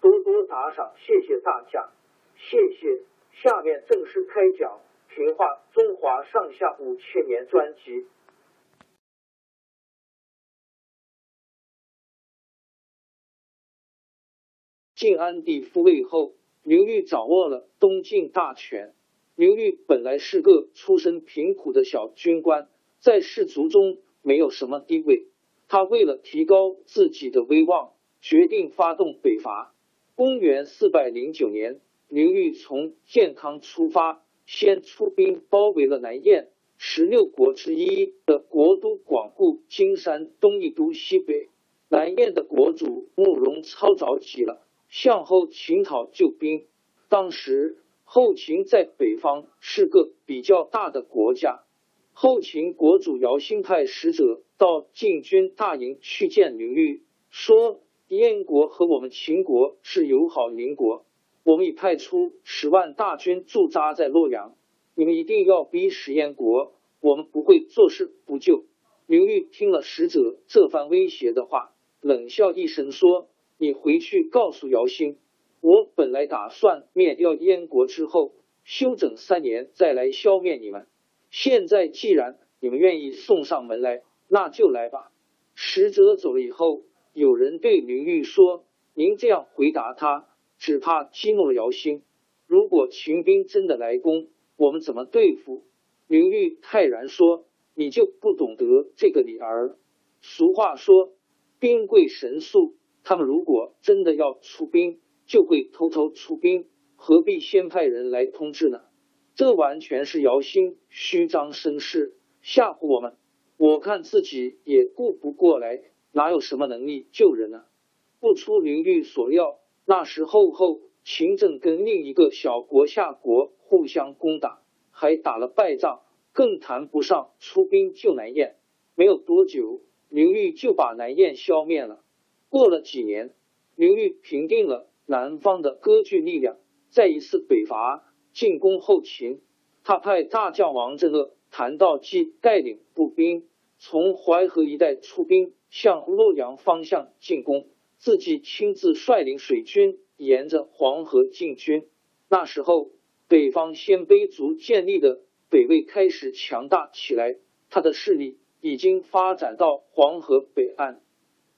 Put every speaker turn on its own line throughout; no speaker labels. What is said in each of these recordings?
多多打赏，谢谢大家，谢谢。下面正式开讲《评话中华上下五千年》专辑。晋安帝复位后，刘裕掌握了东晋大权。刘裕本来是个出身贫苦的小军官，在士族中没有什么地位。他为了提高自己的威望，决定发动北伐。公元四百零九年，刘裕从建康出发，先出兵包围了南燕，十六国之一的国都广固金山东一都西北。南燕的国主慕容超着急了，向后秦讨救兵。当时后秦在北方是个比较大的国家，后秦国主姚兴派使者到晋军大营去见刘裕，说。燕国和我们秦国是友好邻国，我们已派出十万大军驻扎在洛阳，你们一定要逼使燕国，我们不会坐视不救。刘裕听了使者这番威胁的话，冷笑一声说：“你回去告诉姚兴，我本来打算灭掉燕国之后，休整三年再来消灭你们。现在既然你们愿意送上门来，那就来吧。”使者走了以后。有人对刘裕说：“您这样回答他，只怕激怒了姚兴。如果秦兵真的来攻，我们怎么对付？”刘裕泰然说：“你就不懂得这个理儿。俗话说，兵贵神速。他们如果真的要出兵，就会偷偷出兵，何必先派人来通知呢？这完全是姚兴虚张声势，吓唬我们。我看自己也顾不过来。”哪有什么能力救人呢？不出刘裕所料，那时候后秦政跟另一个小国夏国互相攻打，还打了败仗，更谈不上出兵救南燕。没有多久，刘裕就把南燕消灭了。过了几年，刘裕平定了南方的割据力量，再一次北伐进攻后秦。他派大将王镇恶、谭道济带领步兵从淮河一带出兵。向洛阳方向进攻，自己亲自率领水军沿着黄河进军。那时候，北方鲜卑族建立的北魏开始强大起来，他的势力已经发展到黄河北岸。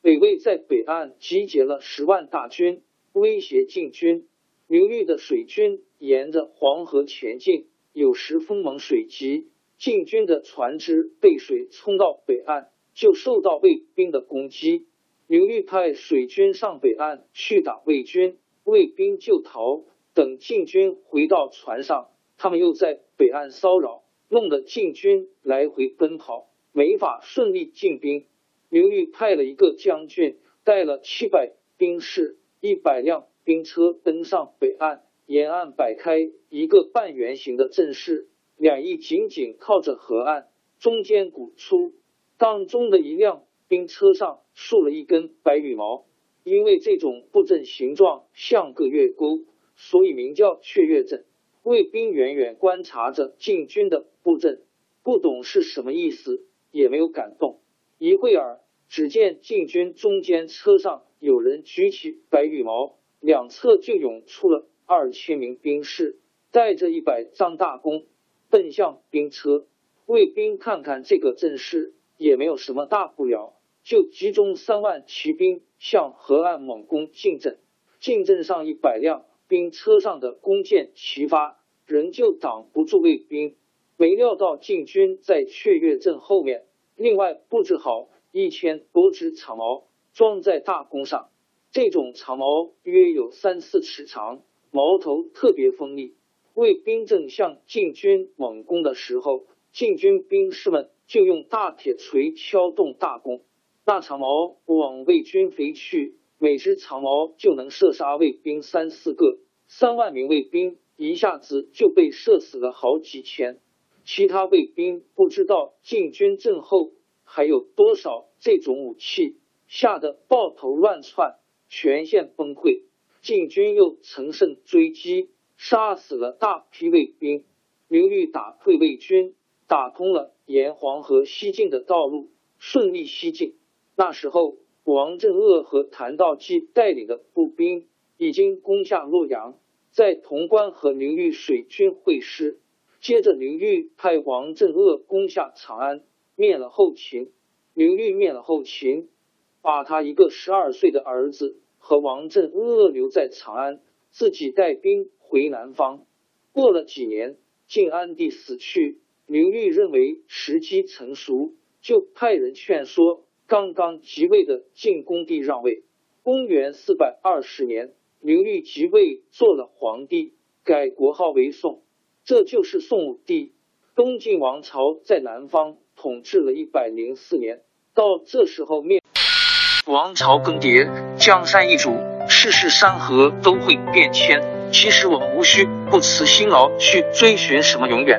北魏在北岸集结了十万大军，威胁晋军。刘裕的水军沿着黄河前进，有时风猛水急，晋军的船只被水冲到北岸。就受到魏兵的攻击，刘裕派水军上北岸去打魏军，魏兵就逃。等晋军回到船上，他们又在北岸骚扰，弄得晋军来回奔跑，没法顺利进兵。刘裕派了一个将军，带了七百兵士、一百辆兵车登上北岸，沿岸摆开一个半圆形的阵势，两翼紧紧靠着河岸，中间鼓出。当中的一辆兵车上竖了一根白羽毛，因为这种布阵形状像个月钩，所以名叫雀跃阵。卫兵远远观察着禁军的布阵，不懂是什么意思，也没有感动。一会儿，只见禁军中间车上有人举起白羽毛，两侧就涌出了二千名兵士，带着一百张大弓，奔向兵车。卫兵看看这个阵势，也没有什么大不了，就集中三万骑兵向河岸猛攻进阵。进阵上一百辆。兵车上的弓箭齐发，仍旧挡不住魏兵。没料到晋军在雀跃阵后面，另外布置好一千多支长矛，装在大弓上。这种长矛约有三四尺长，矛头特别锋利。魏兵正向晋军猛攻的时候，晋军兵士们就用大铁锤敲动大弓，那长矛往魏军飞去。每支长矛就能射杀魏兵三四个，三万名卫兵一下子就被射死了好几千。其他卫兵不知道晋军阵后还有多少这种武器，吓得抱头乱窜，全线崩溃。晋军又乘胜追击，杀死了大批卫兵。刘裕打退魏军，打通了沿黄河西进的道路，顺利西进。那时候。王镇恶和谭道济带领的步兵已经攻下洛阳，在潼关和刘裕水军会师。接着，刘裕派王镇恶攻下长安，灭了后秦。刘裕灭了后秦，把他一个十二岁的儿子和王镇恶留在长安，自己带兵回南方。过了几年，晋安帝死去，刘裕认为时机成熟，就派人劝说。刚刚即位的晋恭帝让位。公元四百二十年，刘裕即位做了皇帝，改国号为宋，这就是宋武帝。东晋王朝在南方统治了一百零四年，到这时候灭。王朝更迭，江山易主，世事山河都会变迁。其实我们无需不辞辛劳去追寻什么永远，